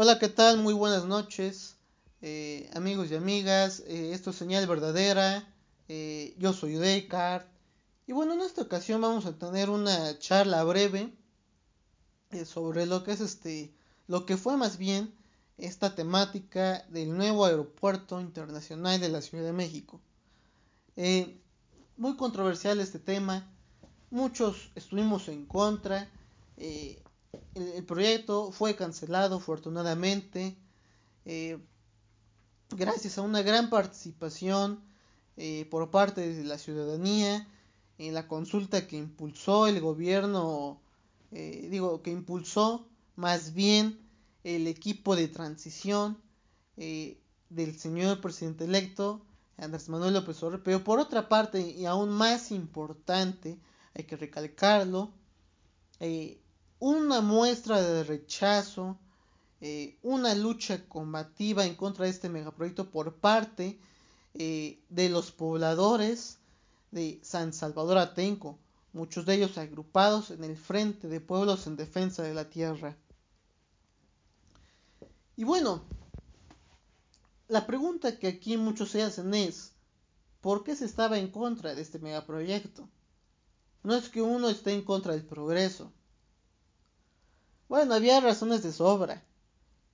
Hola, ¿qué tal? Muy buenas noches, eh, amigos y amigas. Eh, esto es Señal Verdadera. Eh, yo soy Descartes. Y bueno, en esta ocasión vamos a tener una charla breve sobre lo que es este, lo que fue más bien esta temática del nuevo aeropuerto internacional de la Ciudad de México. muy controversial este tema. Muchos estuvimos en contra el, proyecto fue cancelado afortunadamente eh, gracias a una gran participación eh, por parte de la ciudadanía en la consulta que impulsó el gobierno, eh, digo, que impulsó más bien el equipo de transición del señor presidente electo Andrés Manuel López Obrador, pero por otra parte y aún más importante, hay que recalcarlo, una muestra de rechazo, eh, una lucha combativa en contra de este megaproyecto por parte eh, de los pobladores de San Salvador Atenco, muchos de ellos agrupados en el Frente de Pueblos en Defensa de la Tierra. Y bueno, la pregunta que aquí muchos se hacen es, ¿por qué se estaba en contra de este megaproyecto? No es que uno esté en contra del progreso, bueno, había razones de sobra.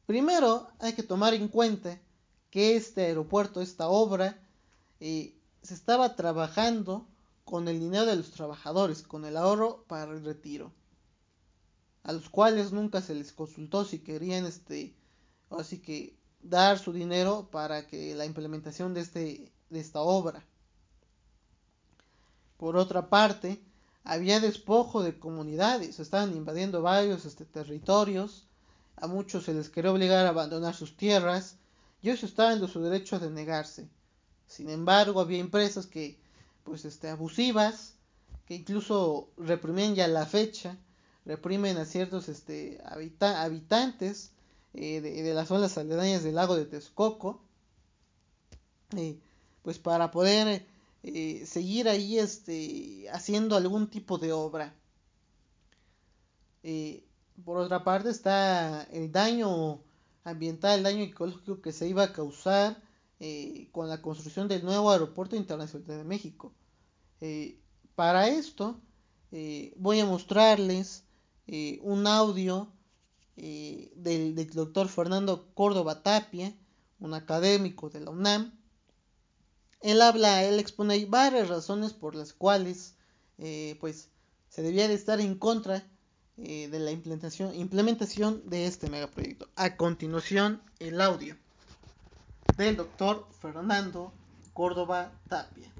Primero, hay que tomar en cuenta que este aeropuerto, esta obra, eh, se estaba trabajando con el dinero de los trabajadores, con el ahorro para el retiro, a los cuales nunca se les consultó si querían, este, así que dar su dinero para que la implementación de, este, de esta obra. Por otra parte, había despojo de comunidades, estaban invadiendo varios este, territorios, a muchos se les quería obligar a abandonar sus tierras, y ellos estaban en su derecho de negarse. Sin embargo, había empresas que, pues, este, abusivas, que incluso reprimían ya la fecha, reprimen a ciertos este, habitantes eh, de, las zonas aledañas del lago de Texcoco, eh, pues para poder eh, seguir ahí este, haciendo algún tipo de obra. Eh, por otra parte está el daño ambiental, el daño ecológico que se iba a causar eh, con la construcción del nuevo aeropuerto internacional de México. para esto voy a mostrarles un audio del, del doctor Fernando Córdoba Tapia, un académico de la UNAM, él habla, él expone varias razones por las cuales eh, pues se debía de estar en contra eh, de la implementación, implementación de este megaproyecto. A continuación, el audio del doctor Fernando Córdoba Tapia.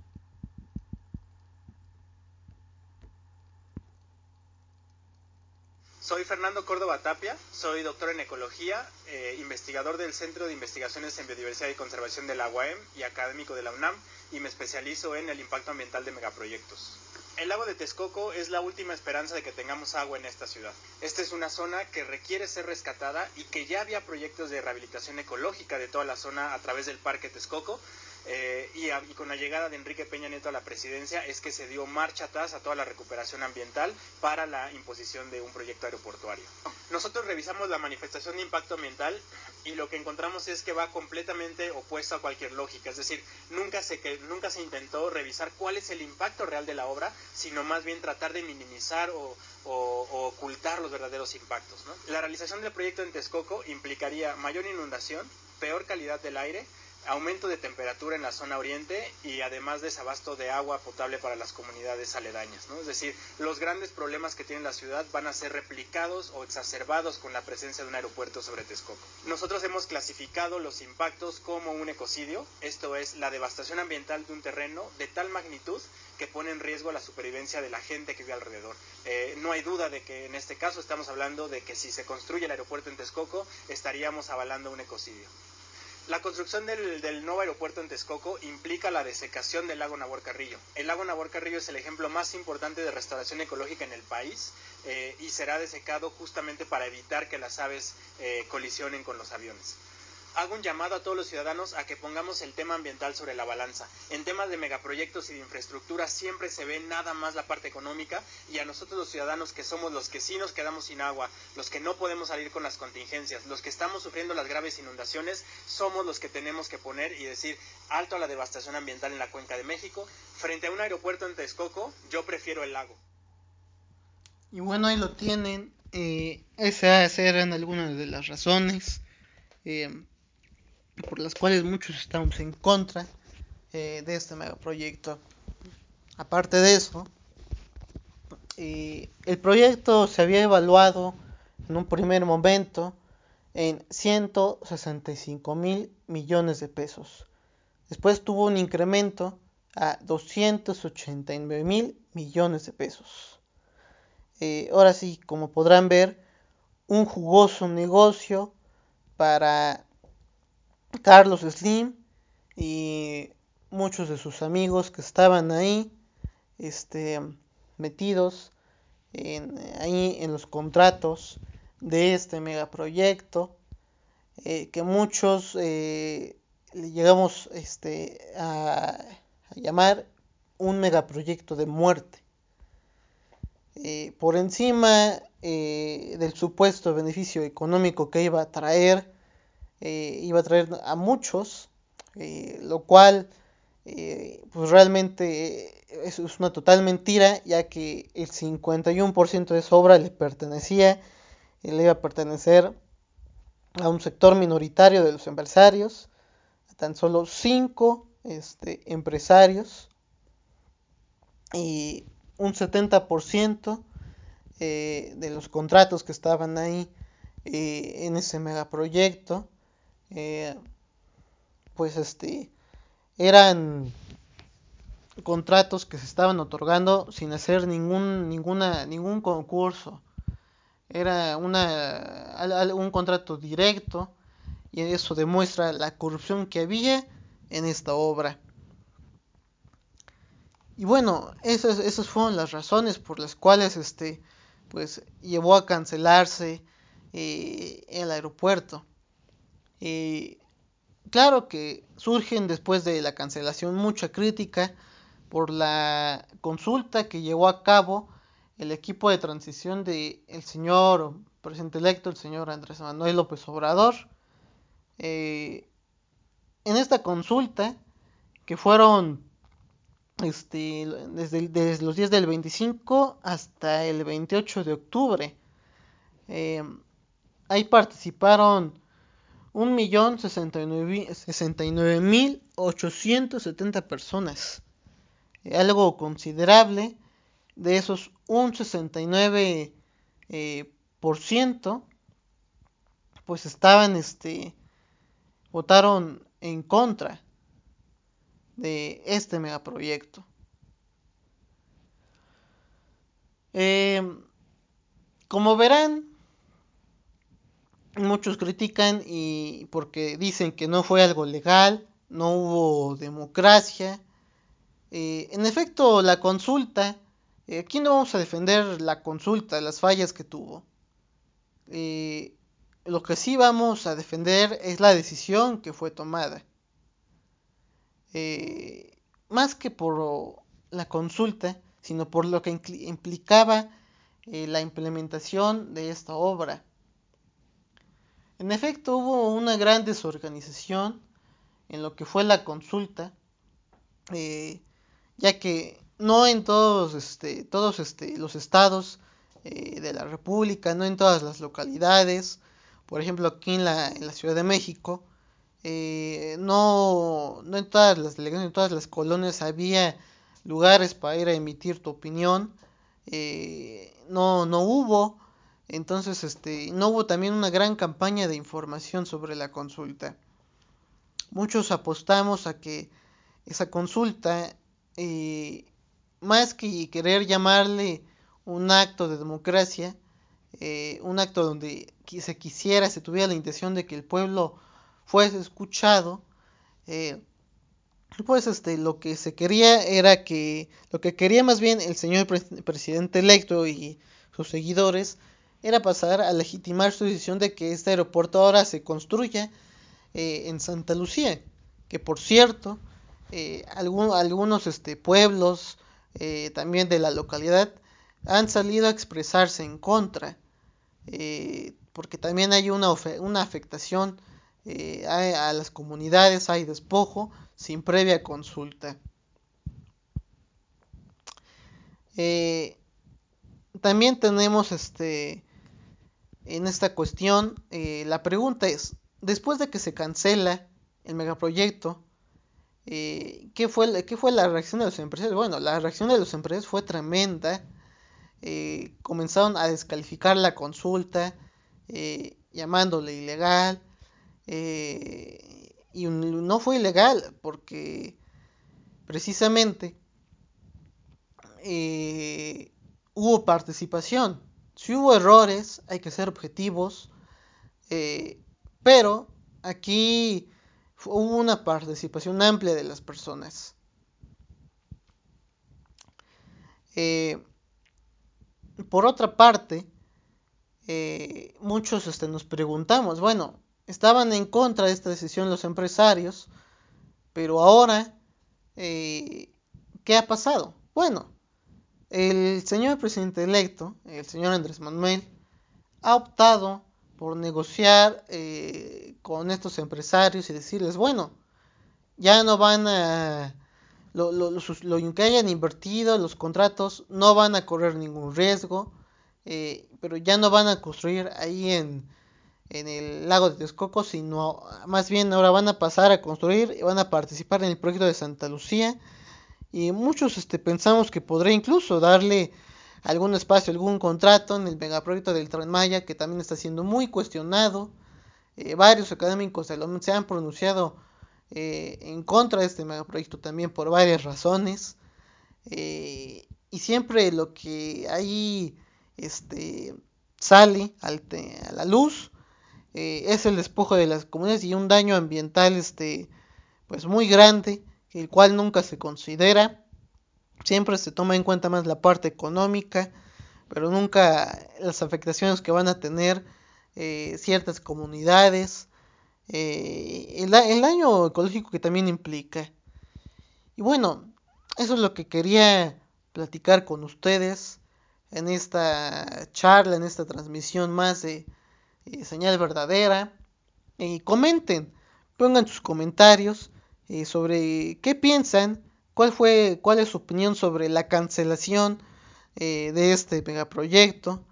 Soy Fernando Córdoba Tapia, soy doctor en ecología, eh, investigador del Centro de Investigaciones en Biodiversidad y Conservación de la UAM y académico de la UNAM y me especializo en el impacto ambiental de megaproyectos. El lago de Texcoco es la última esperanza de que tengamos agua en esta ciudad. Esta es una zona que requiere ser rescatada y que ya había proyectos de rehabilitación ecológica de toda la zona a través del Parque Texcoco, eh, y, con la llegada de Enrique Peña Nieto a la presidencia es que se dio marcha atrás a toda la recuperación ambiental para la imposición de un proyecto aeroportuario. Nosotros revisamos la manifestación de impacto ambiental y lo que encontramos es que va completamente opuesto a cualquier lógica, es decir, nunca se, que, nunca se intentó revisar cuál es el impacto real de la obra, sino más bien tratar de minimizar o, ocultar los verdaderos impactos. La realización del proyecto en Texcoco implicaría mayor inundación, peor calidad del aire, aumento de temperatura en la zona oriente y además desabasto de agua potable para las comunidades aledañas. Es decir, los grandes problemas que tiene la ciudad van a ser replicados o exacerbados con la presencia de un aeropuerto sobre Texcoco. Nosotros hemos clasificado los impactos como un ecocidio, esto es la devastación ambiental de un terreno de tal magnitud que pone en riesgo la supervivencia de la gente que vive alrededor. Eh, no hay duda de que en este caso estamos hablando de que si se construye el aeropuerto en Texcoco estaríamos avalando un ecocidio. La construcción del, nuevo aeropuerto en Texcoco implica la desecación del lago Nabor Carrillo. El lago Nabor Carrillo es el ejemplo más importante de restauración ecológica en el país eh, y será desecado justamente para evitar que las aves eh, colisionen con los aviones. Hago un llamado a todos los ciudadanos a que pongamos el tema ambiental sobre la balanza. En temas de megaproyectos y de infraestructura siempre se ve nada más la parte económica y a nosotros los ciudadanos que somos los que sí nos quedamos sin agua, los que no podemos salir con las contingencias, los que estamos sufriendo las graves inundaciones, somos los que tenemos que poner y decir alto a la devastación ambiental en la cuenca de México. Frente a un aeropuerto en Texcoco, yo prefiero el lago. Y bueno, ahí lo tienen. Eh, esas eran algunas de las razones. Eh, por las cuales muchos estamos en contra eh, de este megaproyecto. Aparte de eso, eh, el proyecto se había evaluado en un primer momento en 165 mil millones de pesos. Después tuvo un incremento a 289 mil millones de pesos. Eh, ahora sí, como podrán ver, un jugoso negocio para Carlos Slim y muchos de sus amigos que estaban ahí este, metidos en, ahí en los contratos de este megaproyecto eh, que muchos eh, llegamos este, a, llamar un megaproyecto de muerte. Eh, por encima eh, del supuesto beneficio económico que iba a traer eh, iba a traer a muchos, eh, lo cual eh, pues realmente es, es, una total mentira, ya que el 51% de esa obra le pertenecía, le iba a pertenecer a un sector minoritario de los empresarios, a tan solo 5 este, empresarios y un 70% eh, de los contratos que estaban ahí eh, en ese megaproyecto eh, pues este eran contratos que se estaban otorgando sin hacer ningún ninguna ningún concurso. Era una un contrato directo y eso demuestra la corrupción que había en esta obra. Y bueno esas, esas fueron las razones por las cuales este pues llevó a cancelarse eh, el aeropuerto eh, claro que surgen después de la cancelación mucha crítica por la consulta que llevó a cabo el equipo de transición del el señor presidente electo, el señor Andrés Manuel López Obrador. Eh, en esta consulta, que fueron este, desde, desde, los días del 25 hasta el 28 de octubre, eh, ahí participaron 1.069.870 personas. Algo considerable. De esos, un 69% eh, por ciento, pues estaban, este, votaron en contra de este megaproyecto. Eh, como verán, muchos critican y porque dicen que no fue algo legal, no hubo democracia. Eh, en efecto, la consulta, eh, aquí no vamos a defender la consulta, las fallas que tuvo. Eh, lo que sí vamos a defender es la decisión que fue tomada. Más que por la consulta, sino por lo que implicaba la implementación de esta obra. En efecto, hubo una gran desorganización en lo que fue la consulta, eh, ya que no en todos, este, todos este, los estados eh, de la República, no en todas las localidades, por ejemplo aquí en la, en la Ciudad de México, eh, no, no en todas las delegaciones, en todas las colonias había lugares para ir a emitir tu opinión, eh, no, no hubo, entonces, este, no hubo también una gran campaña de información sobre la consulta. Muchos apostamos a que esa consulta, eh, más que querer llamarle un acto de democracia, eh, un acto donde se quisiera, se tuviera la intención de que el pueblo fuese escuchado, eh, pues este, lo que se quería era que, lo que quería más bien el señor pre presidente electo y sus seguidores, era pasar a legitimar su decisión de que este aeropuerto ahora se construya en Santa Lucía, que por cierto, algunos este, pueblos también de la localidad han salido a expresarse en contra, porque también hay una, una afectación a, las comunidades, hay despojo sin previa consulta. Eh, también tenemos este en esta cuestión eh, la pregunta es después de que se cancela el megaproyecto eh, ¿qué, fue, ¿qué fue la reacción de los empresarios? Bueno, la reacción de los empresarios fue tremenda. comenzaron a descalificar la consulta, llamándole ilegal. y no fue ilegal porque precisamente eh, hubo participación. Si hubo errores, hay que ser objetivos, eh, pero aquí hubo una participación amplia de las personas. Eh, por otra parte, muchos este, nos preguntamos, bueno, estaban en contra de esta decisión los empresarios, pero ahora, ¿qué ha pasado? Bueno, el señor presidente electo, el señor Andrés Manuel, ha optado por negociar eh, con estos empresarios y decirles, bueno, ya no van a, lo, que hayan invertido, los contratos no van a correr ningún riesgo, eh, pero ya no van a construir ahí en, en el lago de Texcoco, sino más bien ahora van a pasar a construir y van a participar en el proyecto de Santa Lucía y muchos este, pensamos que podría incluso darle algún espacio, algún contrato en el megaproyecto del Tren Maya, que también está siendo muy cuestionado. Eh, varios académicos se han pronunciado eh, en contra de este megaproyecto también por varias razones. Eh, y siempre lo que ahí este, sale a la luz es el despojo de las comunidades y un daño ambiental este, pues muy grande el cual nunca se considera. Siempre se toma en cuenta más la parte económica, pero nunca las afectaciones que van a tener eh, ciertas comunidades, eh, el, daño ecológico que también implica. Y bueno, eso es lo que quería platicar con ustedes en esta charla, en esta transmisión más de eh, señal verdadera. Y comenten, pongan sus comentarios eh, sobre qué piensan, cuál fue, cuál es su opinión sobre la cancelación eh, de este megaproyecto,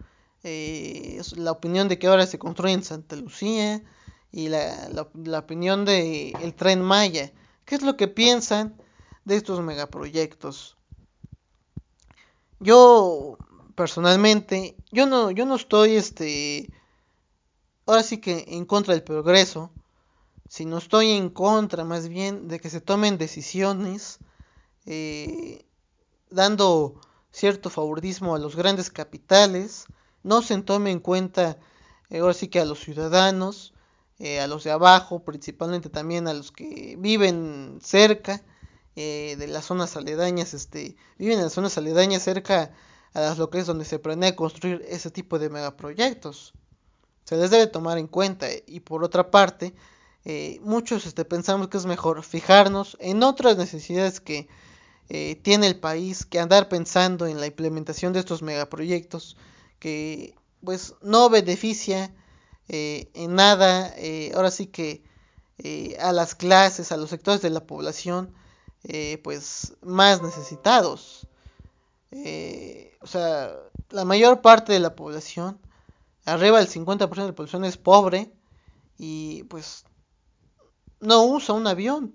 eh, la opinión de que ahora se construye en Santa Lucía y la, la, opinión de el tren Maya, qué es lo que piensan de estos megaproyectos. Yo personalmente, yo no, yo no estoy este ahora sí que en contra del progreso, si no estoy en contra más bien de que se tomen decisiones eh, dando cierto favoritismo a los grandes capitales, no se tome en cuenta eh, ahora sí que a los ciudadanos, eh, a los de abajo, principalmente también a los que viven cerca de las zonas aledañas, este, viven en las zonas aledañas cerca a las locales donde se planea construir ese tipo de megaproyectos. Se les debe tomar en cuenta y por otra parte, eh, muchos este, pensamos que es mejor fijarnos en otras necesidades que eh, tiene el país que andar pensando en la implementación de estos megaproyectos que pues no beneficia eh, en nada ahora sí que a las clases a los sectores de la población pues más necesitados. O sea la mayor parte de la población arriba del 50% de la población es pobre y pues no usa un avión.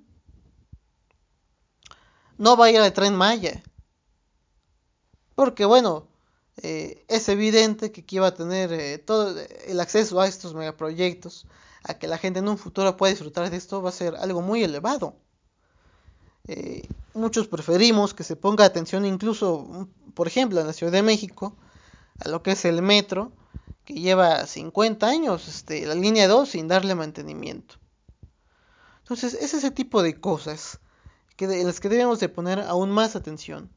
No va a ir al tren Maya. Porque bueno, eh, es evidente que aquí va a tener eh, todo el acceso a estos megaproyectos, a que la gente en un futuro pueda disfrutar de esto, va a ser algo muy elevado. Eh, muchos preferimos que se ponga atención incluso, por ejemplo, en la Ciudad de México, a lo que es el metro, que lleva 50 años, este, la línea 2, sin darle mantenimiento. Entonces, es ese tipo de cosas que en las que debemos de poner aún más atención.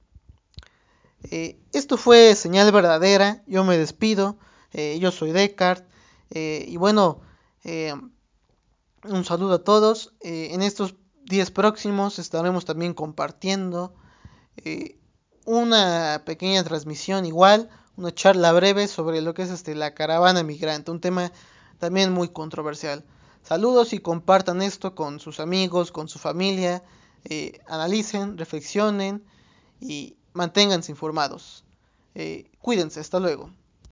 Eh, esto fue señal verdadera, yo me despido, eh, yo soy Descartes, eh, y bueno, Un saludo a todos. En estos días próximos estaremos también compartiendo una pequeña transmisión igual, una charla breve sobre lo que es este, la caravana migrante, un tema también muy controversial. Saludos y compartan esto con sus amigos, con su familia, eh, analicen, reflexionen y manténganse informados. Eh, cuídense, hasta luego.